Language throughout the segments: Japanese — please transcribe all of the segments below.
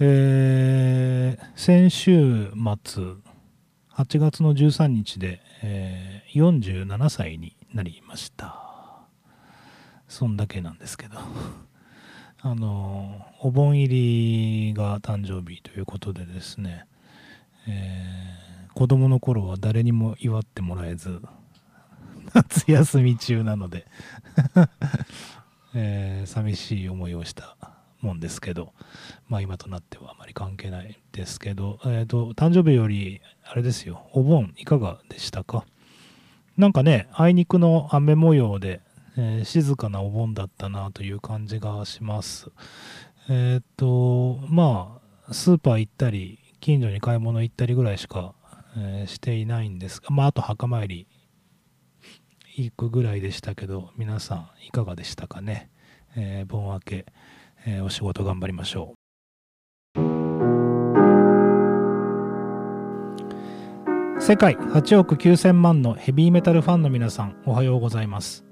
えー先週末、8月の13日で、えー47歳になりました。そんだけなんですけど。あの、お盆入りが誕生日ということでですね、えー子供の頃は誰にも祝ってもらえず、夏休み中なので、えー寂しい思いをしたもんですけど、まあ今となってはあまり関係ないですけど、えっ、と、誕生日より、あれですよ、お盆いかがでしたか？なんかね、あいにくの雨模様で、えー静かなお盆だったなという感じがします。えっ、と、まあ、スーパー行ったり、近所に買い物行ったりぐらいしか、えーしていないんですが、まあ、あと墓参り行くぐらいでしたけど、皆さんいかがでしたかね？えー盆明け、えーお仕事頑張りましょう。世界8億9000万のヘビーメタルファンの皆さん、おはようございます。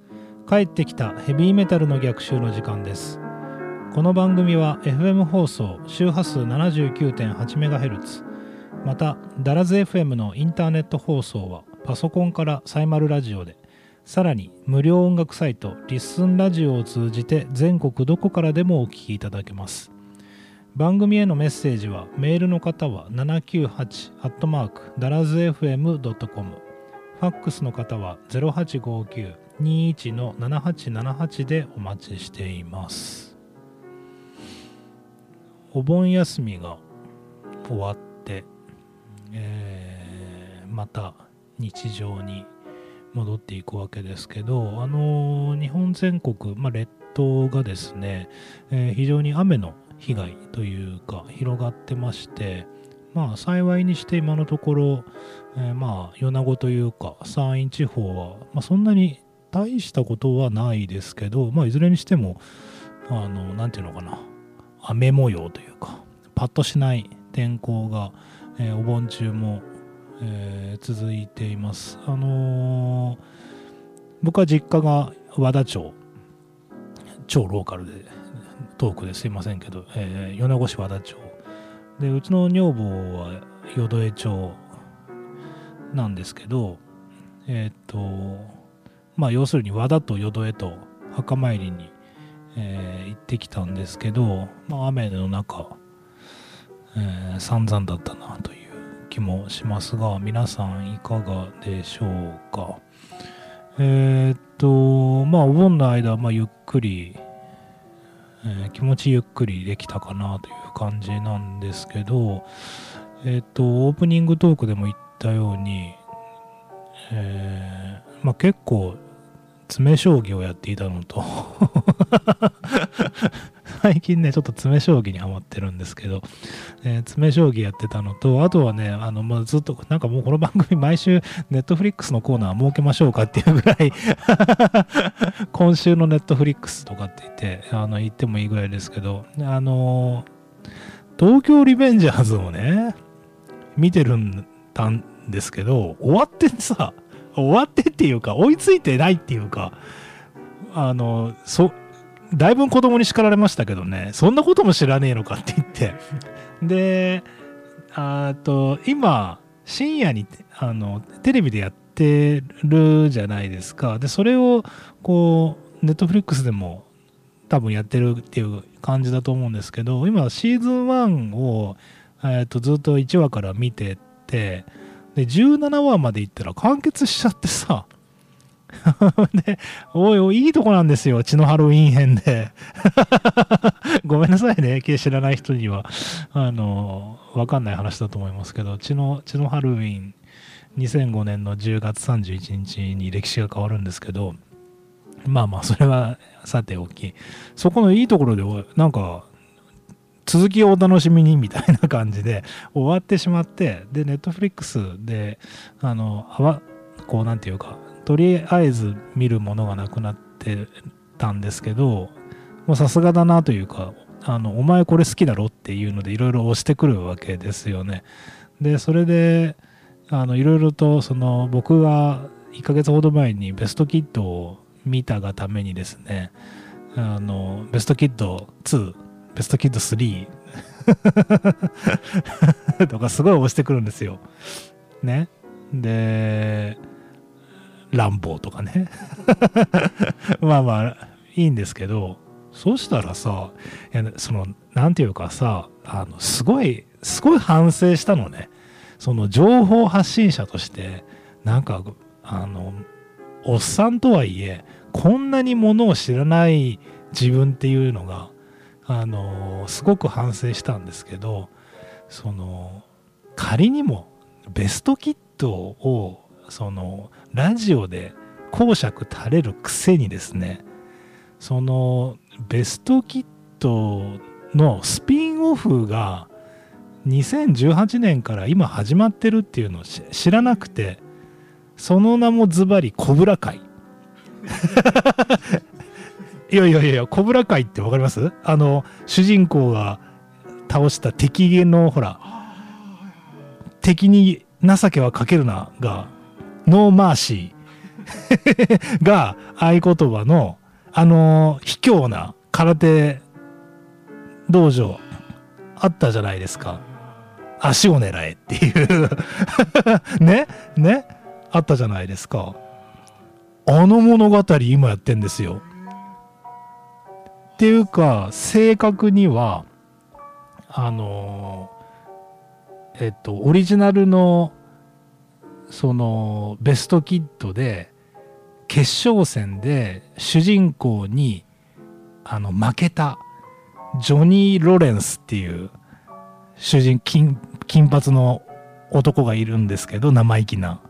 帰ってきたヘビーメタルの逆襲の時間です。この番組は FM 放送周波数 79.8MHz またダラズ FM のインターネット放送はパソコンからサイマルラジオでさらに無料音楽サイトリッスンラジオを通じて全国どこからでもお聞きいただけます。番組へのメッセージはメールの方は798ダラズ FM.com ファックスの方は0859-21の7878でお待ちしています。お盆休みが終わって、えーまた日常に戻っていくわけですけど、あの日本全国、まあ、列島がですね、えー非常に雨の被害というか広がってまして、まあ幸いにして今のところ、えーまあ米子というか山陰地方は、まあ、そんなに大したことはないですけど、まあ、いずれにしてもあのなんていうのかな雨模様というかパッとしない天候が、えーお盆中も、続いています。あのー僕は実家が和田町。超ローカルでトークですいませんけど、えー米子市和田町。でうちの女房は淀江町なんですけどえっとまあ要するに和田と淀江と墓参りにえー行ってきたんですけど、まあ、雨の中、えー散々だったなという。気もしますが皆さんいかがでしょうか？えーっとまあお盆の間、まあ、ゆっくり、えー気持ちゆっくりできたかなという感じなんですけどえーっとオープニングトークでも言ったように、えまあ、結構詰将棋をやっていたのと 最近ねちょっと詰将棋にハマってるんですけど、えー詰将棋やってたのとあとはねあの、まあ、ずっとなんかもうこの番組毎週ネットフリックスのコーナー設けましょうかっていうぐらい 今週のネットフリックスとかって言ってあの言ってもいいぐらいですけどあの東京リベンジャーズをね見てるんたんですけど終わってさ終わってっていうか追いついてないっていうかあのそだいぶ子供に叱られましたけどね。そんなことも知らねえのかって言って。であと今深夜にあのテレビでやってるじゃないですか。でそれをこうネットフリックスでも多分やってるっていう感じだと思うんですけど今シーズン1を、えー、とずっと1話から見ててで17話まで行ったら完結しちゃってさ。でおいおいいいとこなんですよ血のハロウィン編で。ごめんなさいね知らない人には。あのわかんない話だと思いますけど血の血のハロウィン2005年の10月31日に歴史が変わるんですけどまあまあそれはさておき。そこのいいところでなんか続きをお楽しみにみたいな感じで終わってしまってでネットフリックスであのあわこうなんていうかとりあえず見るものがなくなってたんですけどさすがだなというかあのお前これ好きだろっていうのでいろいろ押してくるわけですよねでそれでいろいろとその僕が1ヶ月ほど前にベストキッドを見たがためにですねあのベストキッド2ベストキッド3 とかすごい押してくるんですよ。ね。で、乱暴とかね。まあまあ、いいんですけど、そうしたらさ、その、なんていうかさ、あの、すごい、すごい反省したのね。その情報発信者として、なんか、あの、おっさんとはいえ、こんなにものを知らない自分っていうのが、あの、すごく反省したんですけど、その、仮にもベストキットを、その、ラジオで講釈垂れるくせにですね、その、ベストキットのスピンオフが2018年から今始まってるっていうのを知らなくてその名もズバリコブラ会。いやいやいやコブラ会って分かります？あの主人公が倒した敵のほら敵に情けはかけるなが no mercy が合言葉のあの卑怯な空手道場あったじゃないですか。足を狙えっていう ね、ね、あったじゃないですか。あの物語今やってんですよ。っていうか、正確には、あのえっと、オリジナルの、その、ベストキットで、決勝戦で主人公に、あの、負けた、ジョニー・ロレンスっていう主人金金髪の男がいるんですけど生意気な。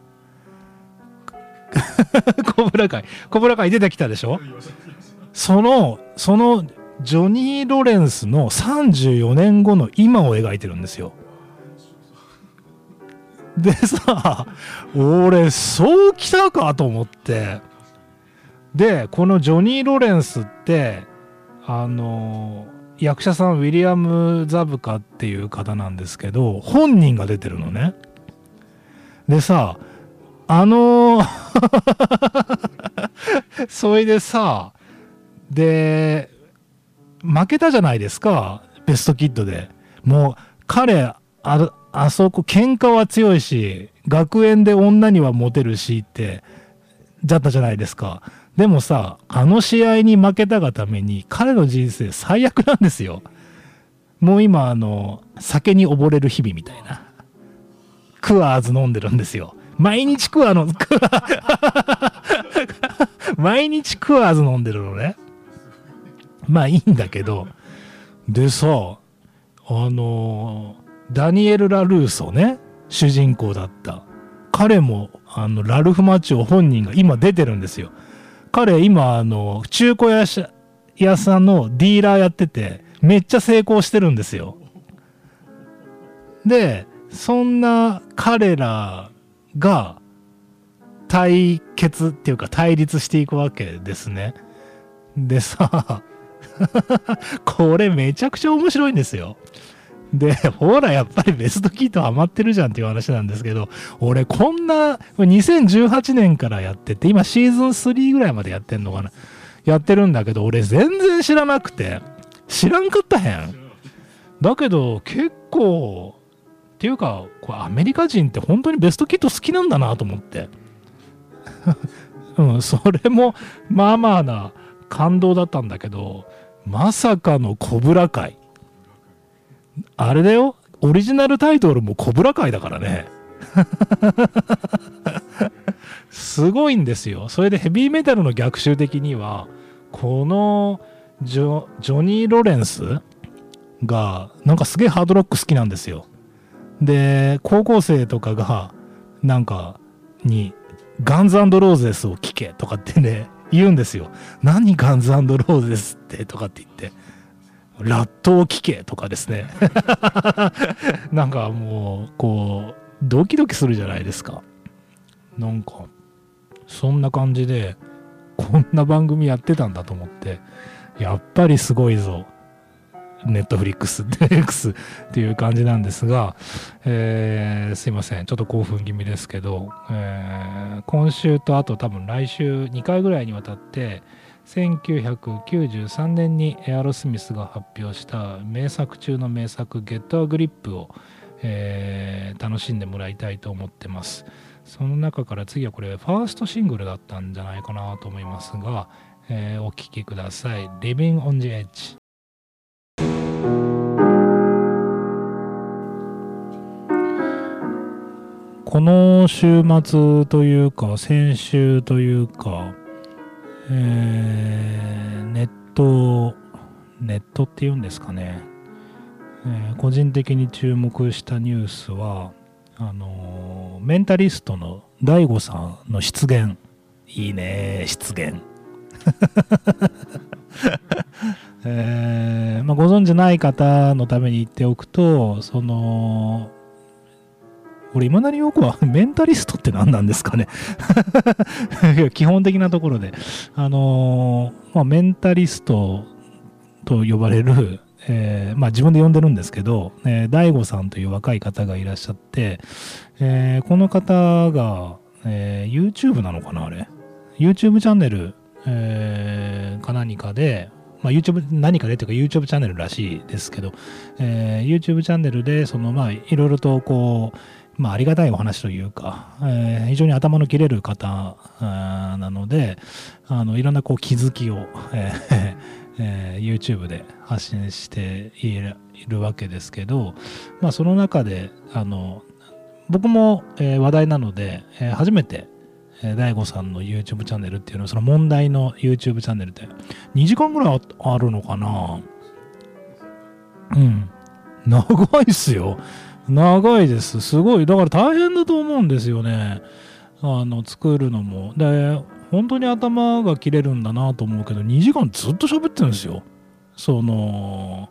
コブラ会。コブラ会出てきたでしょ？そのそのジョニー・ロレンスの34年後の今を描いてるんですよ。でさ俺そうきたかと思って。でこのジョニー・ロレンスってあの役者さんウィリアム・ザブカっていう方なんですけど本人が出てるのね。でさあの それでさで負けたじゃないですかベストキッドで。もう彼ああそこ喧嘩は強いし学園で女にはモテるしってだったじゃないですかでもさ、あの試合に負けたがために彼の人生最悪なんですよ。もう今、あの、酒に溺れる日々みたいな。クワーズ飲んでるんですよ。毎日クワーの、クワ毎日クワーズ飲んでるのね。まあいいんだけど。でさ、あの、ダニエル・ラ・ルーソね、主人公だった。彼も、あの、ラルフ・マチオ本人が今出てるんですよ。彼今あの中古屋屋さんのディーラーやっててめっちゃ成功してるんですよでそんな彼らが対決っていうか対立していくわけですねでさ これめちゃくちゃ面白いんですよで、ほら、やっぱりベストキートハマってるじゃんっていう話なんですけど、俺こんな、2018年からやってて、今シーズン3ぐらいまでやってんのかな？やってるんだけど、俺全然知らなくて、知らんかったへん。だけど、結構、っていうか、これアメリカ人って本当にベストキット好きなんだなと思って。うん、それも、まあまあな感動だったんだけど、まさかのコブラ会。あれだよ。オリジナルタイトルもコブラ会だからね。すごいんですよ。それでヘビーメタルの逆襲的にはこのジョジョニー・ロレンスがなんかすげえハードロック好きなんですよ。で高校生とかがなんかにガンズローゼスを聴けとかってね言うんですよ。何ガンズローゼスってとかって言って。ラットを聞けとかですね。なんかもうこうドキドキするじゃないですか。なんかそんな感じでこんな番組やってたんだと思ってやっぱりすごいぞ。ネットフリックス、X っていう感じなんですが、えー、すいません。ちょっと興奮気味ですけど、えー、今週とあと多分来週2回ぐらいにわたって、1993年にエアロスミスが発表した名作中の名作「ゲットアグリップを、えー、楽しんでもらいたいと思ってます。その中から次はこれファーストシングルだったんじゃないかなと思いますが、えー、お聴きください。Living on the Edge この週末というか先週というか、えー、ネットネットっていうんですかね、えー、個人的に注目したニュースはあのメンタリストの DAIGO さんの出現いいね出現 えーまあ、ご存じない方のために言っておくとその俺、今なりよくは、メンタリストって何なんですかね 基本的なところで。あのー、まあ、メンタリストと呼ばれる、えー、まあ、自分で呼んでるんですけど、えー、大悟さんという若い方がいらっしゃって、えー、この方が、えー、YouTube なのかな、あれ。YouTube チャンネル、えー、か何かで、まあ、YouTube 何かでというか YouTube チャンネルらしいですけど、えー、YouTube チャンネルでそのまあいろいろとこうまあ、ありがたいお話というか、えー、非常に頭の切れる方なので、あのいろんなこう気づきを、えーえー、YouTube で発信しているわけですけど、まあ、その中であの僕も、えー、話題なので、えー、初めて、えー、大さんの YouTube チャンネルっていうのはその問題の YouTube チャンネルって2時間ぐらいあるのかな？うん。長いっすよ。長いです。すごい。だから大変だと思うんですよね。あの、作るのも。で、本当に頭が切れるんだなと思うけど、2時間ずっと喋ってるんですよ。その、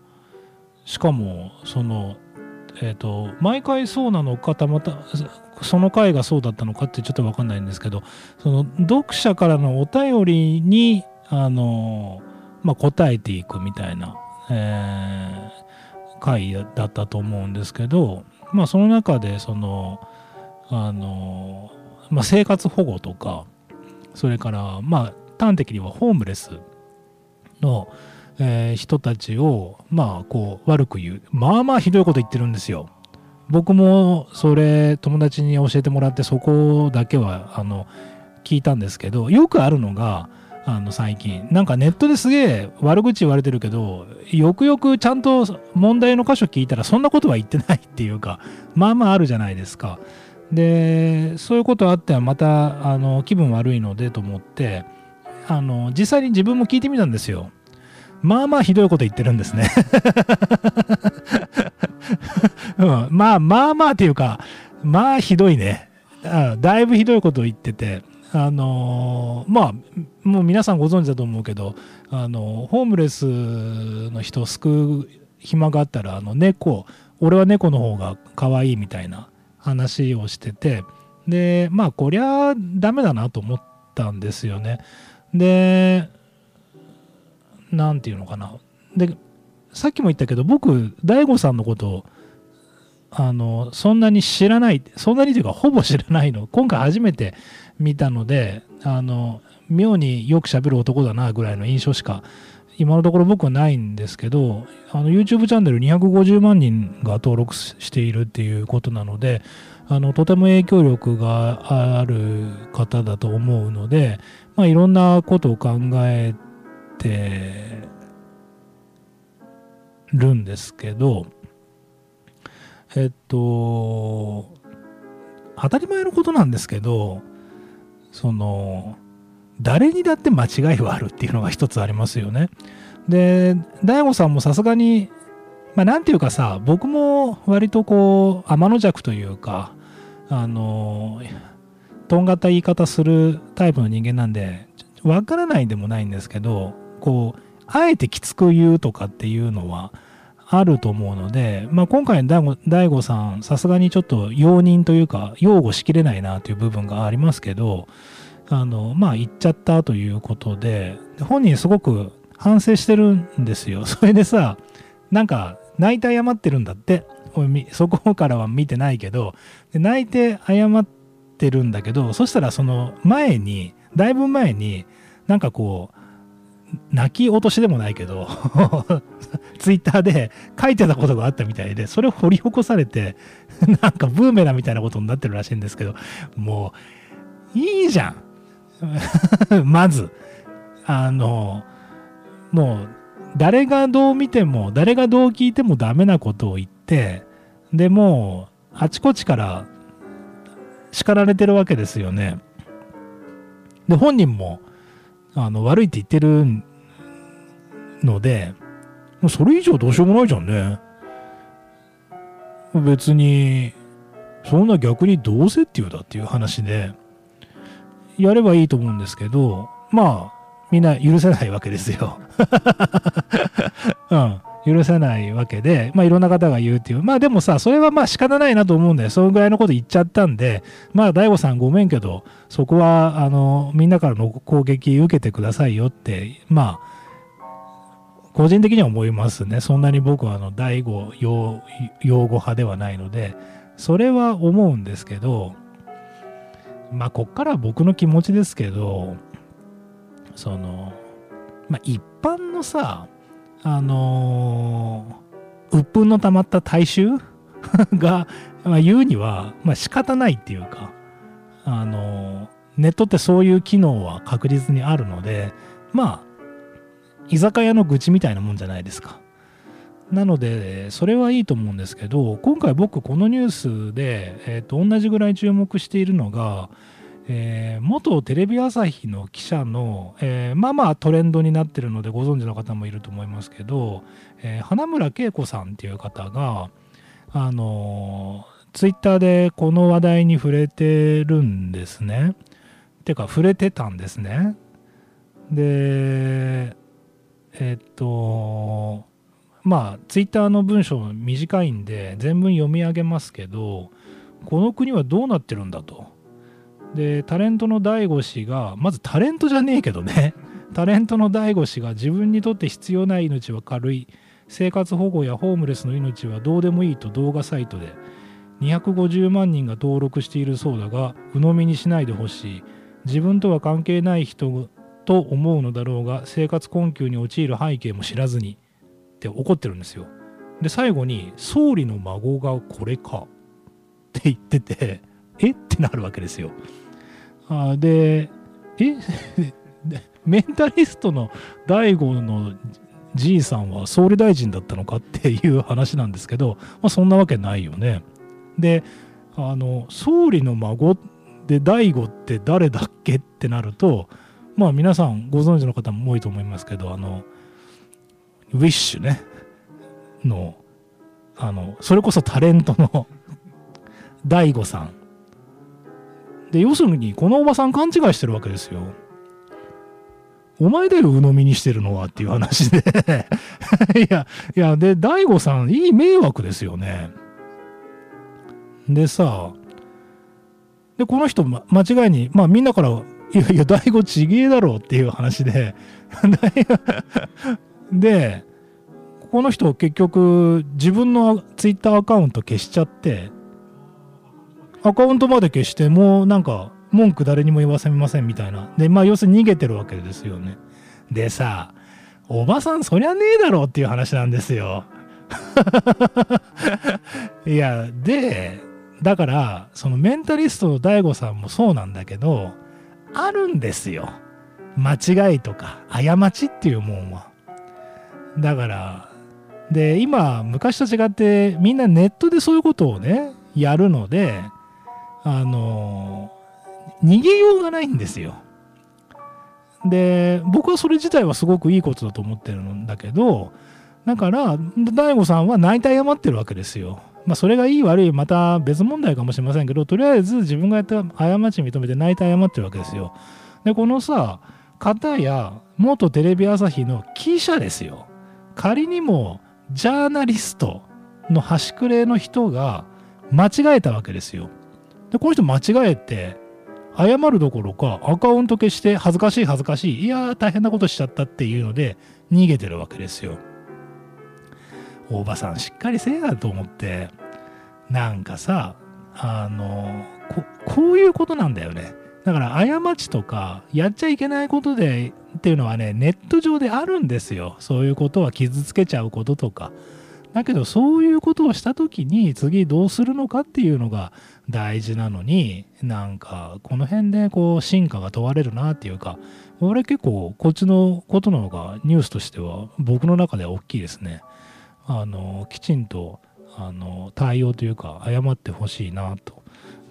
しかも、その、えっ、ー、と、毎回そうなのか、たまた、その回がそうだったのかってちょっとわかんないんですけど、その、読者からのお便りに、あの、まあ、答えていくみたいな、えー回だったと思うんですけど、まあ、その中でそのあの、まあ、生活保護とかそれからまあ端的にはホームレスの、えー、人たちをまあこう悪く言うまあまあひどいこと言ってるんですよ。僕もそれ友達に教えてもらってそこだけはあの聞いたんですけどよくあるのがあの最近。なんかネットですげえ悪口言われてるけどよくよくちゃんと問題の箇所聞いたらそんなことは言ってないっていうかまあまああるじゃないですか。でそういうことあってはまたあの気分悪いのでと思ってあの実際に自分も聞いてみたんですよ。まあまあひどいこと言ってるんですね。うん、まあまあまあっていうかまあひどいね。だいぶひどいことを言ってて。あのまあもう皆さんご存知だと思うけどあのホームレスの人を救う暇があったらあの猫俺は猫の方が可愛いみたいな話をしててでまあこりゃダメだなと思ったんですよね。で何て言うのかな。でさっきも言ったけど僕大悟さんのことをあのそんなに知らないそんなにというかほぼ知らないの。今回初めて見たのであの妙によく喋る男だなぐらいの印象しか今のところ僕はないんですけどあの YouTube チャンネル250万人が登録しているっていうことなのであのとても影響力がある方だと思うので、まあ、いろんなことを考えてるんですけどえっと当たり前のことなんですけどその誰にだって間違いはあるっていうのが一つありますよね。で大悟さんもさすがにまあなんていうかさ僕も割とこう天の弱というかあのとんがった言い方するタイプの人間なんでわからないでもないんですけどこうあえてきつく言うとかっていうのはあると思うので、まあ、今回の大悟さん、さすがにちょっと容認というか、擁護しきれないなという部分がありますけど、あの、まあ、言っちゃったということで、本人すごく反省してるんですよ。それでさ、なんか、泣いて謝ってるんだって。そこからは見てないけど、泣いて謝ってるんだけど、そしたらその前に、だいぶ前に、なんかこう、泣き落としでもないけど ツイッターで書いてたことがあったみたいで、それを掘り起こされて、なんかブーメランみたいなことになってるらしいんですけど、もう、いいじゃん。まず、あの、もう、誰がどう見ても、誰がどう聞いてもダメなことを言って、でもう、あちこちから叱られてるわけですよね。で、本人も、あの、悪いって言ってるので、もうそれ以上どうしようもないじゃんね。別に、そんな逆にどうせっていうだっていう話で、やればいいと思うんですけど、まあ、みんな許せないわけですよ。うん。許せないわけで、まあいろんな方が言うっていう。まあでもさ、それはまあ仕方ないなと思うんだよ。そのぐらいのこと言っちゃったんで、まあ大悟さんごめんけど、そこは、あの、みんなからの攻撃受けてくださいよって、まあ、個人的には思いますね。そんなに僕はあの、大悟用語派ではないので、それは思うんですけど、まあ、こっから僕の気持ちですけど、その、まあ、一般のさ、あのー、鬱憤の溜まった大衆？が、まあ、言うには、まあ、仕方ないっていうか、あのー、ネットってそういう機能は確実にあるので、まあ、居酒屋の愚痴みたいなもんじゃないですか。なので、それはいいと思うんですけど、今回僕このニュースで、えー、と同じぐらい注目しているのが、えー、元テレビ朝日の記者の、えー、まあまあトレンドになってるのでご存知の方もいると思いますけど、えー、花村恵子さんっていう方が、あのツイッターでこの話題に触れてるんですね。てか触れてたんですね。で、えっと、まあ、ツイッターの文章短いんで、全文読み上げますけど、この国はどうなってるんだと。で、タレントの大悟氏が、まずタレントじゃねえけどね、タレントの大悟氏が自分にとって必要ない命は軽い、生活保護やホームレスの命はどうでもいいと動画サイトで、250万人が登録しているそうだが、鵜呑みにしないでほしい。自分とは関係ない人と思うのだろうが生活困窮に陥る背景も知らずに。って怒ってるんですよ。で最後に「総理の孫がこれか」って言ってて。え？ってなるわけですよ。あでえ？メンタリストの大悟のじいさんは総理大臣だったのかっていう話なんですけど、まあ、そんなわけないよね。であの総理の孫で大悟って誰だっけってなるとまあ皆さんご存知の方も多いと思いますけど、あの、ウィッシュね、の、あの、それこそタレントの 大悟さん。で、要するに、このおばさん勘違いしてるわけですよ。お前だよ、鵜呑みにしてるのはっていう話で いや、いや、で、大悟さん、いい迷惑ですよね。でさ、で、この人、ま、間違いに、まあみんなからいやいや、大悟ちげえだろっていう話で で、この人結局自分のツイッターアカウント消しちゃって、アカウントまで消して、もうなんか文句誰にも言わせませんみたいな。で、まあ要するに逃げてるわけですよね。でさ、おばさんそりゃねえだろうっていう話なんですよ。いや、で、だから、そのメンタリストの DAIGO さんもそうなんだけど、あるんですよ。間違いとか、過ちっていうもんは。だから、で、今、昔と違って、みんなネットでそういうことをね、やるので、あの、逃げようがないんですよ。で、僕はそれ自体はすごくいいことだと思ってるんだけど、だから、大悟さんは泣いて謝ってるわけですよ。まあ、それがいい悪い、また別問題かもしれませんけど、とりあえず自分がやった過ち認めて泣いて謝ってるわけですよ。で、このさ、方や元テレビ朝日の記者ですよ。仮にもジャーナリストの端くれの人が間違えたわけですよ。で、この人間違えて、謝るどころかアカウント消して恥ずかしい恥ずかしい、いやー大変なことしちゃったっていうので逃げてるわけですよ。おばさんしっかりせえやと思って、なんかさ、あのこ、こういうことなんだよね。だから過ちとか、やっちゃいけないことでっていうのはねネット上であるんですよそういうことは傷つけちゃうこととかだけどそういうことをした時に次どうするのかっていうのが大事なのになんかこの辺でこう進化が問われるなっていうか俺結構こっちのことの方がニュースとしては僕の中では大きいですね。あのきちんとあの対応というか謝ってほしいなと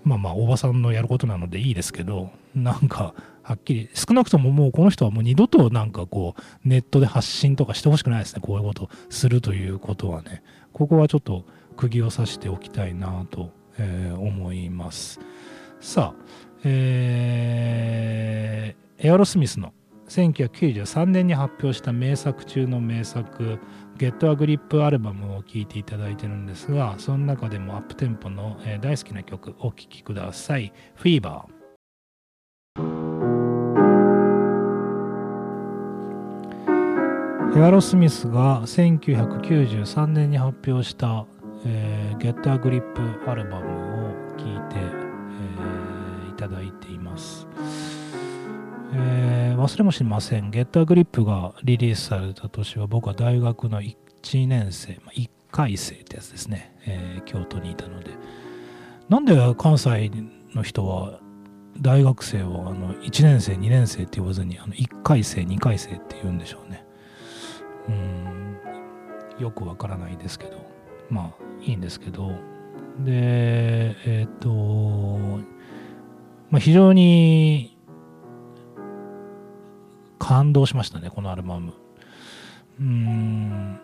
まあまあおばさんのやることなのでいいですけどなんかはっきり。少なくとももうこの人はもう二度となんかこうネットで発信とかしてほしくないですね。こういうことするということはね。ここはちょっと釘を刺しておきたいなと、えー、思います。さあえー、エアロスミスの1993年に発表した名作中の名作「ゲットアグリップアルバムを聴いていただいてるんですがその中でもアップテンポの、え、大好きな曲お聴きください「フィーバー」エアロスミスが1993年に発表した「えー、Get a Grip」アルバムを聴いて、えー、いただいています、えー、忘れもしません「Get a Grip」がリリースされた年は僕は大学の1年生、まあ、1回生ってやつですね、えー、京都にいたので。なんで関西の人は大学生をあの1年生2年生って言わずにあの1回生2回生って言うんでしょうね。うん。よくわからないですけど。まあいいんですけど。でえっ、と、まあ、非常に感動しましたねこのアルバム。うん。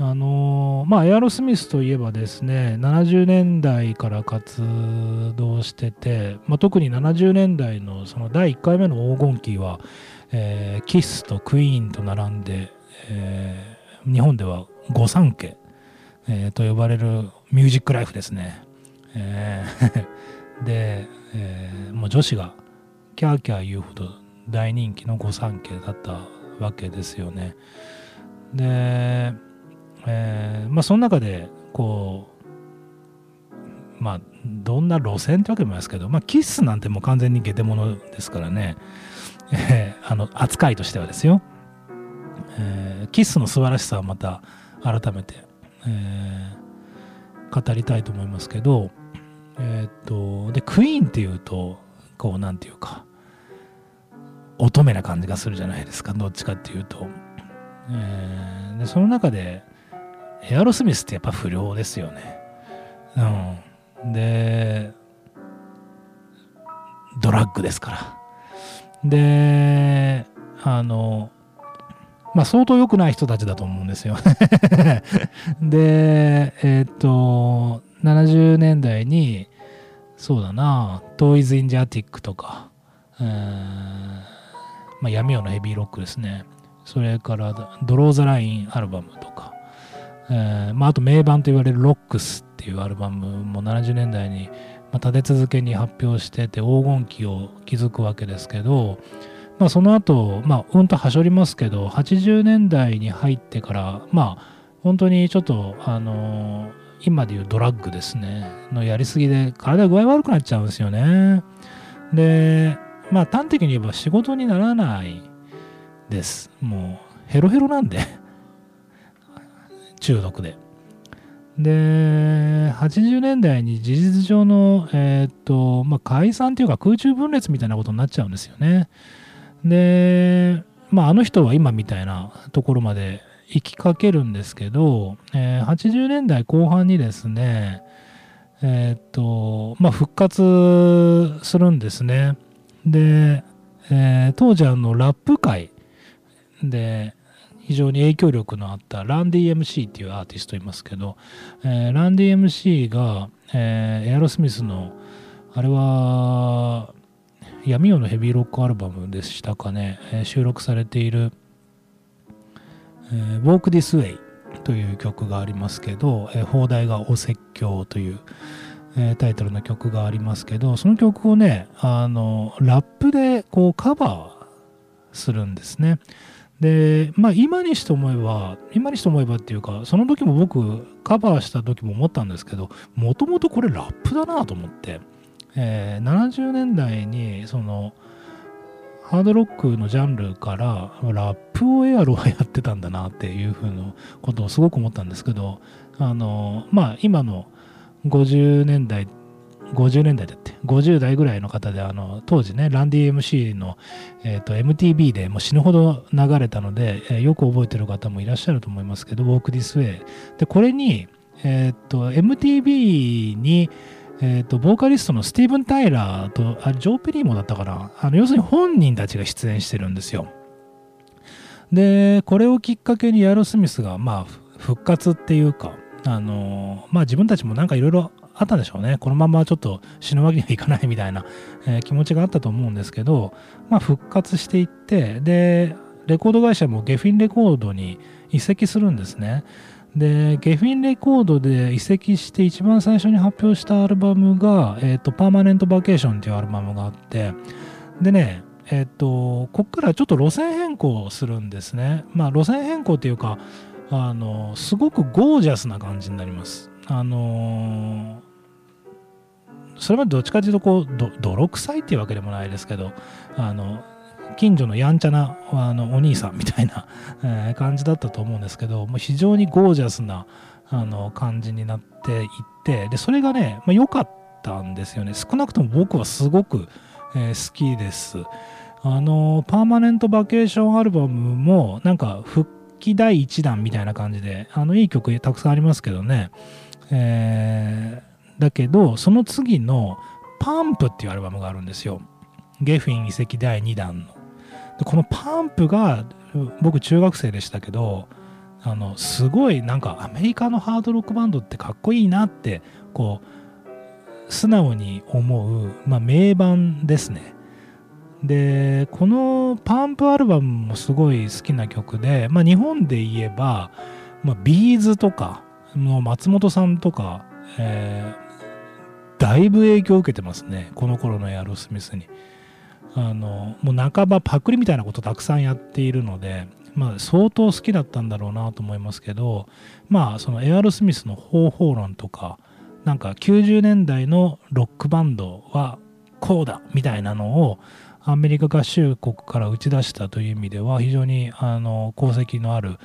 あのまあエアロスミスといえばですね70年代から活動してて、まあ、特に70年代のその第1回目の黄金期は、えー、キスとクイーンと並んでえー、日本では御三家、えー、と呼ばれるミュージックライフですね。えー で、えー、もう女子がキャーキャー言うほど大人気の御三家だったわけですよね。で、えー、まあその中でこうまあどんな路線ってわけでもないですけど、まあ、キッスなんてもう完全にゲテモノですからね、えー、あの扱いとしてはですよ。えー、キスの素晴らしさはまた改めて、えー、語りたいと思いますけど、えー、っと、で、クイーンっていうと、こう、なんていうか、乙女な感じがするじゃないですか、どっちかっていうと。えー、で、その中で、エアロスミスってやっぱ不良ですよね。うん。で、ドラッグですから。で、あの、まあ、相当良くない人たちだと思うんですよ で、えっ、と、70年代に、そうだな、トイズ・イン・ジャティックとか、えー、まあ、闇夜のヘビーロックですね。それから、ドロー・ザ・ラインアルバムとか、えー、まあ、あと名盤と言われるロックスっていうアルバムも70年代に、まあ、立て続けに発表してて黄金期を築くわけですけど、まあ、その後、まあ、うんとはしょりますけど、80年代に入ってから、まあ、本当にちょっと、あのー、今でいうドラッグですね、のやりすぎで、体具合悪くなっちゃうんですよね。で、まあ、端的に言えば仕事にならないです。もう、ヘロヘロなんで 中毒で。で、80年代に事実上の、えー、っと、まあ、解散というか空中分裂みたいなことになっちゃうんですよね。で、まあ、あの人は今みたいなところまで行きかけるんですけど、えー、80年代後半にですね、えー、っと、まあ、復活するんですね。で、えー、当時あのラップ界で非常に影響力のあったランディ MC っていうアーティストいますけど、えー、ランディ MC が、えー、エアロスミスのあれは闇夜のヘビーロックアルバムでしたかね、えー、収録されている、えー、Walk This Way という曲がありますけど、えー、放題がお説教という、えー、タイトルの曲がありますけど、その曲をね、あの、ラップでこうカバーするんですね。で、まあ今にして思えば、今にして思えばっていうか、その時も僕カバーした時も思ったんですけど、もともとこれラップだなと思って。えー、70年代にそのハードロックのジャンルからラップをエアロはやってたんだなっていうふうなことをすごく思ったんですけどあのまあ今の50年代50年代だって50代ぐらいの方であの当時ねランディ MC の、えーと、MTV でもう死ぬほど流れたので、えー、よく覚えてる方もいらっしゃると思いますけど Walk This Way でこれに、えーと、MTV にえーと、ボーカリストのスティーブン・タイラーとあジョー・ペリーモだったかな。あの要するに本人たちが出演してるんですよ。でこれをきっかけにヤロスミスがまあ復活っていうかあのまあ自分たちもなんかいろいろあったんでしょうね。このままちょっと死ぬわけにはいかないみたいな、えー、気持ちがあったと思うんですけど、まあ、復活していってでレコード会社もゲフィンレコードに移籍するんですね。でゲフィンレコードで移籍して一番最初に発表したアルバムが、えーと、パーマネントバケーションっていうアルバムがあってでねえっ、ー、とこっからちょっと路線変更するんですね。まあ路線変更っていうかあのすごくゴージャスな感じになります。あのそれまでどっちかというとこう泥臭いっていうわけでもないですけどあの近所のやんちゃなあのお兄さんみたいな、え、感じだったと思うんですけどもう非常にゴージャスなあの感じになっていってでそれがね良、まあ、かったんですよね。少なくとも僕はすごく、えー、好きです。あのパーマネントバケーションアルバムもなんか復帰第1弾みたいな感じであのいい曲たくさんありますけどね、えー、だけどその次の「パンプっていうアルバムがあるんですよ。ゲフィン遺跡第2弾の。でこのパンプが僕中学生でしたけどあのすごいなんかアメリカのハードロックバンドってかっこいいなってこう素直に思う、まあ、名盤ですねでこのパンプアルバムもすごい好きな曲で、まあ、日本で言えば、まあ、ビーズとかもう松本さんとか、えー、だいぶ影響を受けてますねこの頃のエアロスミスに。あのもう半ばパクリみたいなことたくさんやっているので、まあ、相当好きだったんだろうなと思いますけどまあそのエアロスミスの方法論とかなんか90年代のロックバンドはこうだみたいなのをアメリカ合衆国から打ち出したという意味では非常にあの功績のある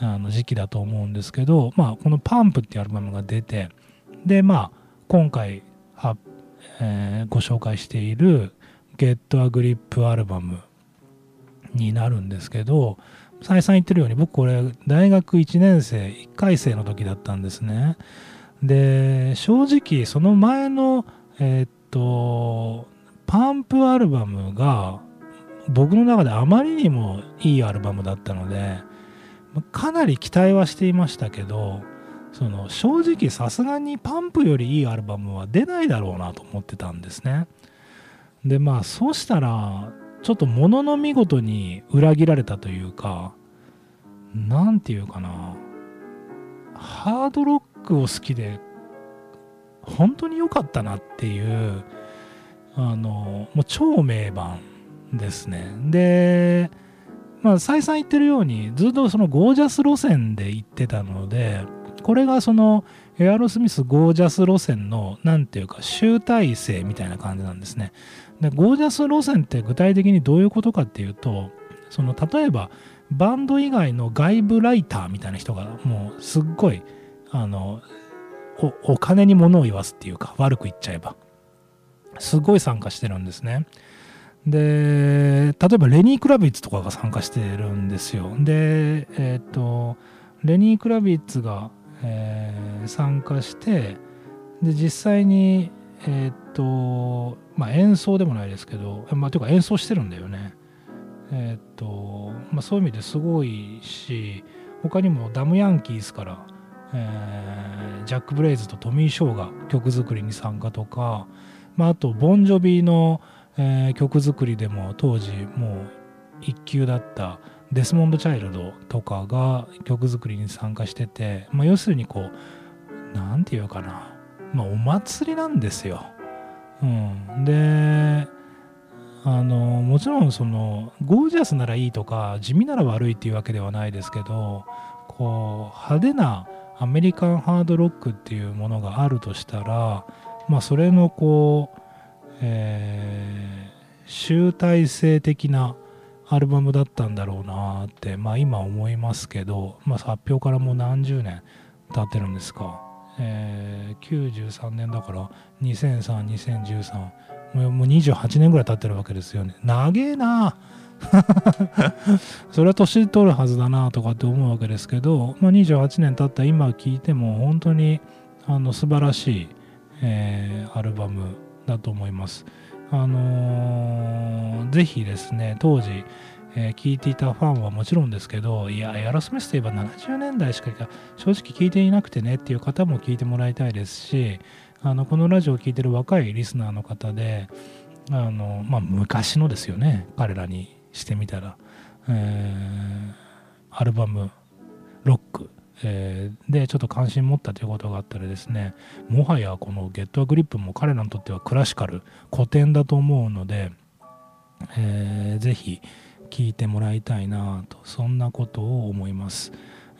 あの時期だと思うんですけど、まあ、この「パンプっていうアルバムが出てでまあ今回は、えー、ご紹介している「Get a Grip アルバムになるんですけど再三言ってるように僕これ大学1年生1回生の時だったんですね。で正直その前のえー、っとパンプアルバムが僕の中であまりにもいいアルバムだったのでかなり期待はしていましたけどその正直さすがにパンプよりいいアルバムは出ないだろうなと思ってたんですね。でまあそうしたらちょっとものの見事に裏切られたというか何て言うかなハードロックを好きで本当に良かったなっていうあのもう超名盤ですね。でまあ、再三言ってるようにずっとそのゴージャス路線で行ってたのでこれがそのエアロスミスゴージャス路線の何ていうか集大成みたいな感じなんですね。でゴージャス路線って具体的にどういうことかっていうとその例えばバンド以外の外部ライターみたいな人がもうすっごいあのお金に物を言わすっていうか悪く言っちゃえば。すごい参加してるんですね。で例えばレニー・クラビッツとかが参加してるんですよ。でえっ、ー、とレニー・クラビッツが、えー、参加してで実際にえっ、とまあ演奏でもないですけどまあというか演奏してるんだよね。えっ、とまあそういう意味ですごいし他にもダム・ヤンキースから、えー、ジャック・ブレイズとトミー・ショーが曲作りに参加とか、まあ、あとボンジョビーのえー、曲作りでも当時もう一級だったデスモンド・チャイルドとかが曲作りに参加してて、まあ、要するにこう何て言うかな、まあ、お祭りなんですよ。うん、であのもちろんそのゴージャスならいいとか地味なら悪いっていうわけではないですけどこう派手なアメリカンハードロックっていうものがあるとしたらまあそれのこうえー、集大成的なアルバムだったんだろうなってまあ今思いますけど、まあ、発表からもう何十年経ってるんですか、えー、93年だから20032013もう28年ぐらい経ってるわけですよね。長えな それは年取るはずだなとかって思うわけですけど、まあ、28年経った今聞いても本当にあの素晴らしい、えー、アルバムだと思います。あのー、ぜひですね当時、えー、聞いていたファンはもちろんですけどいやエアロスミスといえば70年代しか正直聞いていなくてねっていう方も聞いてもらいたいですしあのこのラジオを聴いてる若いリスナーの方であの、まあ、昔のですよね彼らにしてみたら、えー、アルバムロック、えー、でちょっと関心持ったということがあったらですねもはやこのゲットアグリップも彼らにとってはクラシカル古典だと思うので、えー、ぜひ聴いてもらいたいなとそんなことを思います、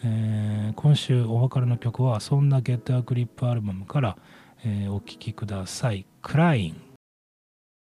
えー、今週お別れの曲はそんなゲットアグリップアルバムから、えー、お聴きください「クライン